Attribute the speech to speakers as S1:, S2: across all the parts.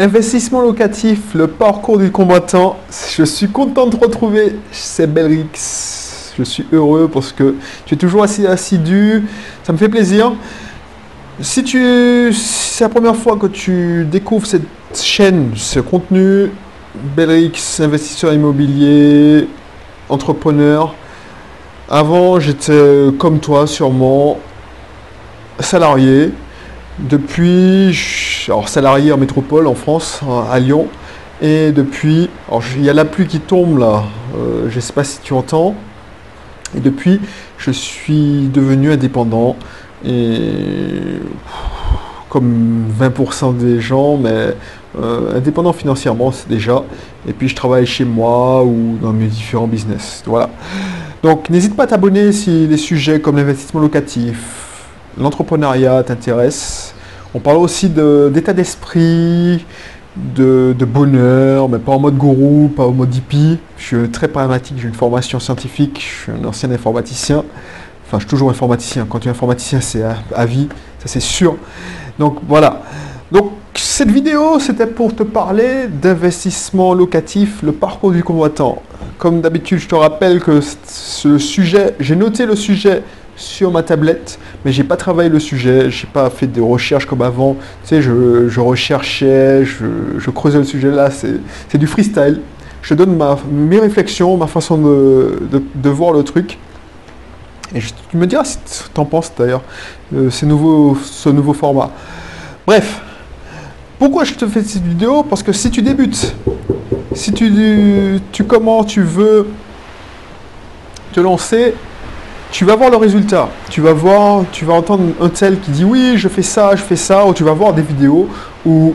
S1: Investissement locatif, le parcours du combattant. Je suis content de te retrouver, c'est Belrix. Je suis heureux parce que tu es toujours assez assidu. Ça me fait plaisir. Si tu, c'est la première fois que tu découvres cette chaîne, ce contenu, Belrix, investisseur immobilier, entrepreneur. Avant, j'étais comme toi, sûrement salarié. Depuis, alors salarié en métropole en France, à Lyon, et depuis, il y a la pluie qui tombe là, euh, je ne sais pas si tu entends, et depuis, je suis devenu indépendant, et comme 20% des gens, mais euh, indépendant financièrement déjà, et puis je travaille chez moi ou dans mes différents business. Voilà. Donc n'hésite pas à t'abonner si les sujets comme l'investissement locatif, l'entrepreneuriat t'intéresse. On parle aussi d'état d'esprit, de, bonheur, mais pas en mode gourou, pas en mode hippie. Je suis très pragmatique, j'ai une formation scientifique, je suis un ancien informaticien. Enfin, je suis toujours informaticien. Quand tu es informaticien, c'est à, vie, ça c'est sûr. Donc voilà. Donc cette vidéo, c'était pour te parler d'investissement locatif, le parcours du combattant. Comme d'habitude, je te rappelle que ce sujet, j'ai noté le sujet sur ma tablette, mais j'ai pas travaillé le sujet, j'ai pas fait de recherches comme avant. Tu sais, je, recherchais, je, creusais le sujet là, c'est du freestyle. Je donne ma, mes réflexions, ma façon de, voir le truc. Et je, tu me diras si tu en penses d'ailleurs, euh, ce nouveau format. Bref, pourquoi je te fais cette vidéo? Parce que si tu débutes, si tu, tu comment tu veux te lancer, tu vas voir le résultat. Tu vas voir, tu vas entendre un tel qui dit oui, je fais ça, je fais ça, ou tu vas voir des vidéos où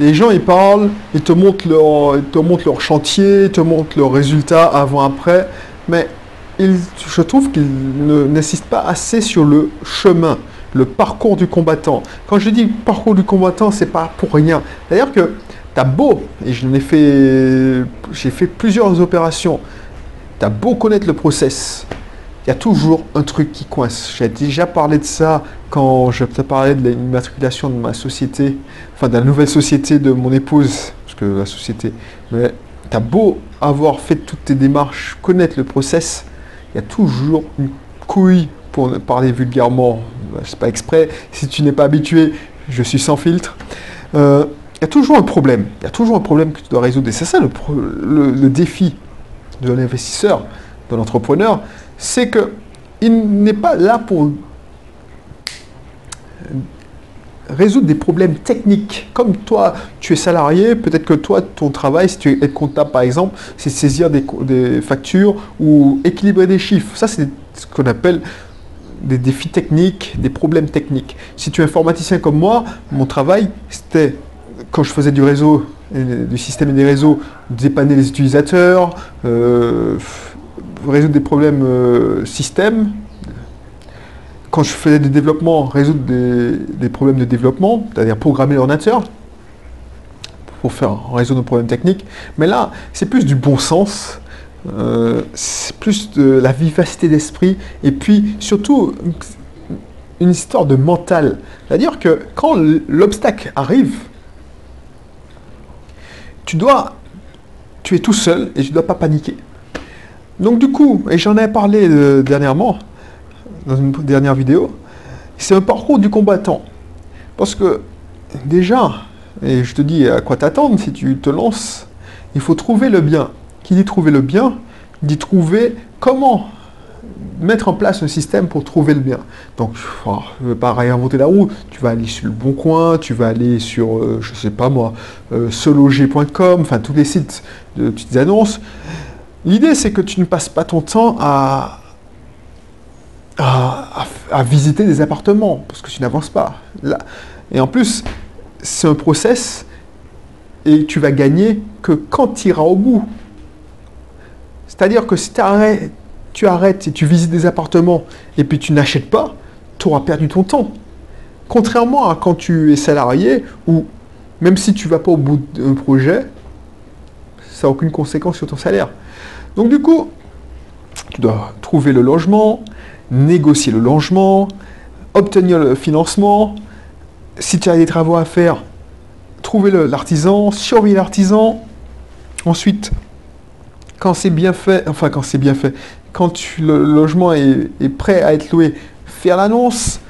S1: les gens ils parlent, ils te montrent leur, te montrent leur chantier, ils te montrent leurs résultats avant après, mais je trouve qu'ils n'insistent pas assez sur le chemin, le parcours du combattant. Quand je dis parcours du combattant, c'est pas pour rien. D'ailleurs que tu as beau, et je ai fait, j'ai fait plusieurs opérations, tu as beau connaître le process, il y a toujours un truc qui coince. J'ai déjà parlé de ça quand je parlais de l'immatriculation de ma société, enfin de la nouvelle société de mon épouse, parce que la société. Mais tu as beau avoir fait toutes tes démarches, connaître le process, il y a toujours une couille, pour parler vulgairement, c'est pas exprès, si tu n'es pas habitué, je suis sans filtre. Euh, il y a toujours un problème, il y a toujours un problème que tu dois résoudre. Et c'est ça le défi de l'investisseur, de l'entrepreneur, c'est qu'il n'est pas là pour résoudre des problèmes techniques. Comme toi, tu es salarié, peut-être que toi, ton travail, si tu es comptable par exemple, c'est saisir des, factures ou équilibrer des chiffres. Ça, c'est ce qu'on appelle des défis techniques, des problèmes techniques. Si tu es informaticien comme moi, mon travail, c'était, quand je faisais du réseau, du système et des réseaux, dépanner les utilisateurs, euh, résoudre des problèmes euh, système. Quand je faisais des développements, résoudre des, problèmes de développement, c'est-à-dire programmer l'ordinateur pour faire résoudre nos problèmes techniques. Mais là, c'est plus du bon sens, euh, c'est plus de la vivacité d'esprit, et puis surtout une histoire de mental. C'est-à-dire que quand l'obstacle arrive, tu dois, tu es tout seul et tu ne dois pas paniquer. Donc du coup, et j'en ai parlé euh, dernièrement, dans une dernière vidéo, c'est un parcours du combattant. Parce que déjà, et je te dis à quoi t'attendre si tu te lances, il faut trouver le bien. Qui dit trouver le bien, dit trouver comment mettre en place un système pour trouver le bien. Donc, je ne veux pas réinventer la roue. Tu vas aller sur le Bon Coin, tu vas aller sur, euh, je ne sais pas moi, euh, sologer.com, enfin tous les sites de petites annonces. L'idée, c'est que tu ne passes pas ton temps à, visiter des appartements, parce que tu n'avances pas. Et en plus, c'est un process et tu vas gagner que quand tu iras au bout. C'est-à-dire que si tu arrêtes et tu visites des appartements et puis tu n'achètes pas, tu auras perdu ton temps. Contrairement à quand tu es salarié, où même si tu ne vas pas au bout d'un projet, ça n'a aucune conséquence sur ton salaire. Donc du coup, tu dois trouver le logement, négocier le logement, obtenir le financement. Si tu as des travaux à faire, trouver l'artisan, surveiller l'artisan. Ensuite, quand c'est bien fait, enfin quand c'est bien fait, quand le logement est, prêt à être loué, faire l'annonce,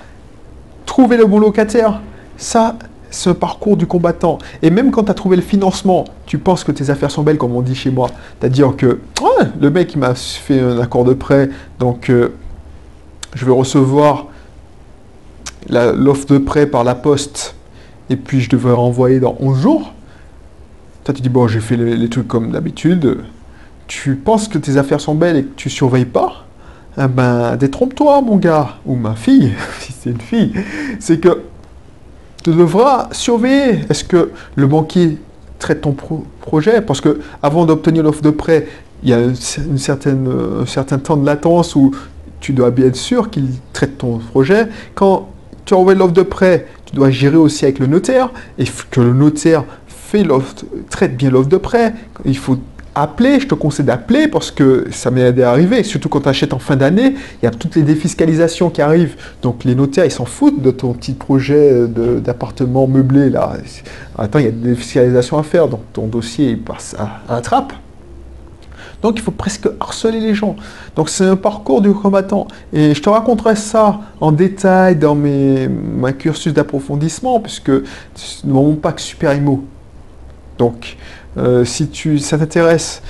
S1: trouver le bon locataire, ça, un parcours du combattant. Et même quand tu as trouvé le financement, tu penses que tes affaires sont belles, comme on dit chez moi. C'est-à-dire que le mec m'a fait un accord de prêt, donc euh, je vais recevoir l'offre de prêt par la poste, et puis je devrais renvoyer dans 11 jours. Toi, tu dis, bon, j'ai fait les, trucs comme d'habitude. Tu penses que tes affaires sont belles et que tu surveilles pas? Eh ben, détrompe-toi, mon gars, ou ma fille, si c'est une fille. C'est que tu devras surveiller. Est-ce que le banquier traite ton projet? Parce que avant d'obtenir l'offre de prêt, il y a une certaine, un certain temps de latence où tu dois bien être sûr qu'il traite ton projet. Quand tu envoies l'offre de prêt, tu dois gérer aussi avec le notaire et que le notaire fait traite bien l'offre de prêt. Il faut appeler, je te conseille d'appeler parce que ça m'est aidé à arriver. Surtout quand tu achètes en fin d'année, il y a toutes les défiscalisations qui arrivent. Donc les notaires, ils s'en foutent de ton petit projet d'appartement meublé là. Attends, il y a des défiscalisations à faire, donc ton dossier il passe à, à la trappe. Donc il faut presque harceler les gens. Donc c'est un parcours du combattant. Et je te raconterai ça en détail dans mes, ma cursus d'approfondissement, puisque c'est mon pack Super Imo. Donc euh, si tu, ça t'intéresse,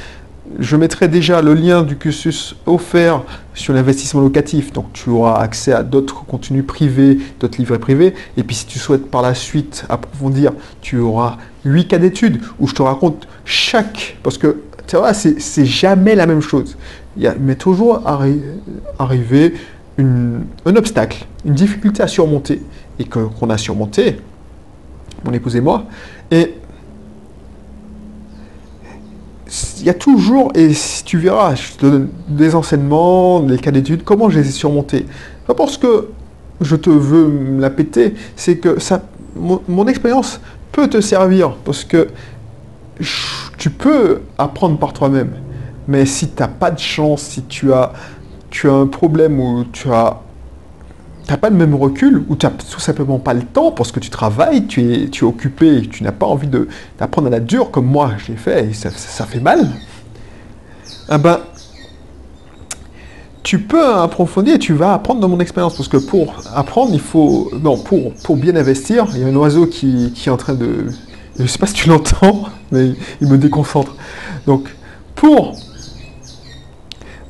S1: je mettrai déjà le lien du cursus offert sur l'investissement locatif. Donc tu auras accès à d'autres contenus privés, d'autres livrets privés. Et puis si tu souhaites par la suite approfondir, tu auras 8 cas d'études où je te raconte chaque... Parce que tu vois, c'est jamais la même chose. Il m'est toujours arrivé un obstacle, une difficulté à surmonter, et qu'on a surmonté, mon épouse et moi. Et il y a toujours, et tu verras, je te donne des enseignements, des cas d'études, comment je les ai surmontés. Pas parce que je te veux la péter, c'est que ça, mon expérience peut te servir, parce que tu peux apprendre par toi-même. Mais si tu n'as pas de chance, si tu as, tu as un problème où tu as n'as pas le même recul, ou tu n'as tout simplement pas le temps parce que tu travailles, tu es, occupé, tu n'as pas envie d'apprendre à la dure comme moi j'ai fait, et ça, fait mal, eh ben, tu peux approfondir et tu vas apprendre dans mon expérience. Parce que pour apprendre, il faut. Non, pour, pour bien investir, il y a un oiseau qui, qui est en train de, je ne sais pas si tu l'entends, mais il me déconcentre. Donc, pour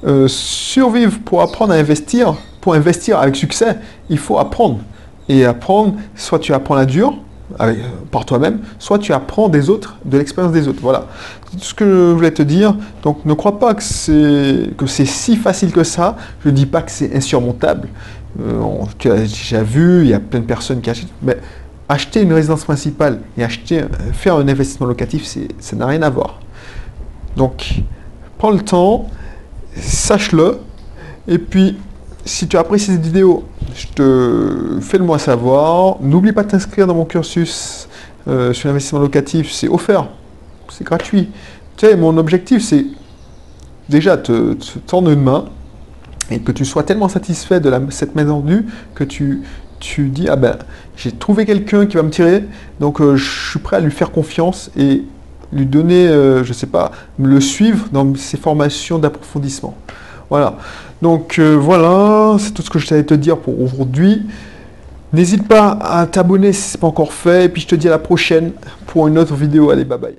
S1: euh, survivre, pour apprendre à investir, pour investir avec succès, il faut apprendre. Et apprendre, soit tu apprends la dure, par toi-même, soit tu apprends des autres, de l'expérience des autres. Voilà. Ce que je voulais te dire, donc ne crois pas que c'est que c'est si facile que ça. Je ne dis pas que c'est insurmontable. Euh, tu as déjà vu, il y a plein de personnes qui achètent, mais acheter une résidence principale et acheter, euh, faire un investissement locatif, ça n'a rien à voir. Donc, prends le temps, sache-le, et puis, si tu apprécies cette vidéo, je te fais le moi savoir. N'oublie pas de t'inscrire dans mon cursus euh, sur l'investissement locatif, c'est offert, c'est gratuit. Tu mon objectif, c'est déjà te, te tendre une main et que tu sois tellement satisfait de cette maison nue que tu tu dis, ah ben, j'ai trouvé quelqu'un qui va me tirer, donc euh, je suis prêt à lui faire confiance et lui donner, euh, je sais pas, le suivre dans ses formations d'approfondissement. Voilà. Donc euh, voilà, c'est tout ce que je t'allais te dire pour aujourd'hui. N'hésite pas à t'abonner si ce n'est pas encore fait, et puis je te dis à la prochaine pour une autre vidéo. Allez, bye bye.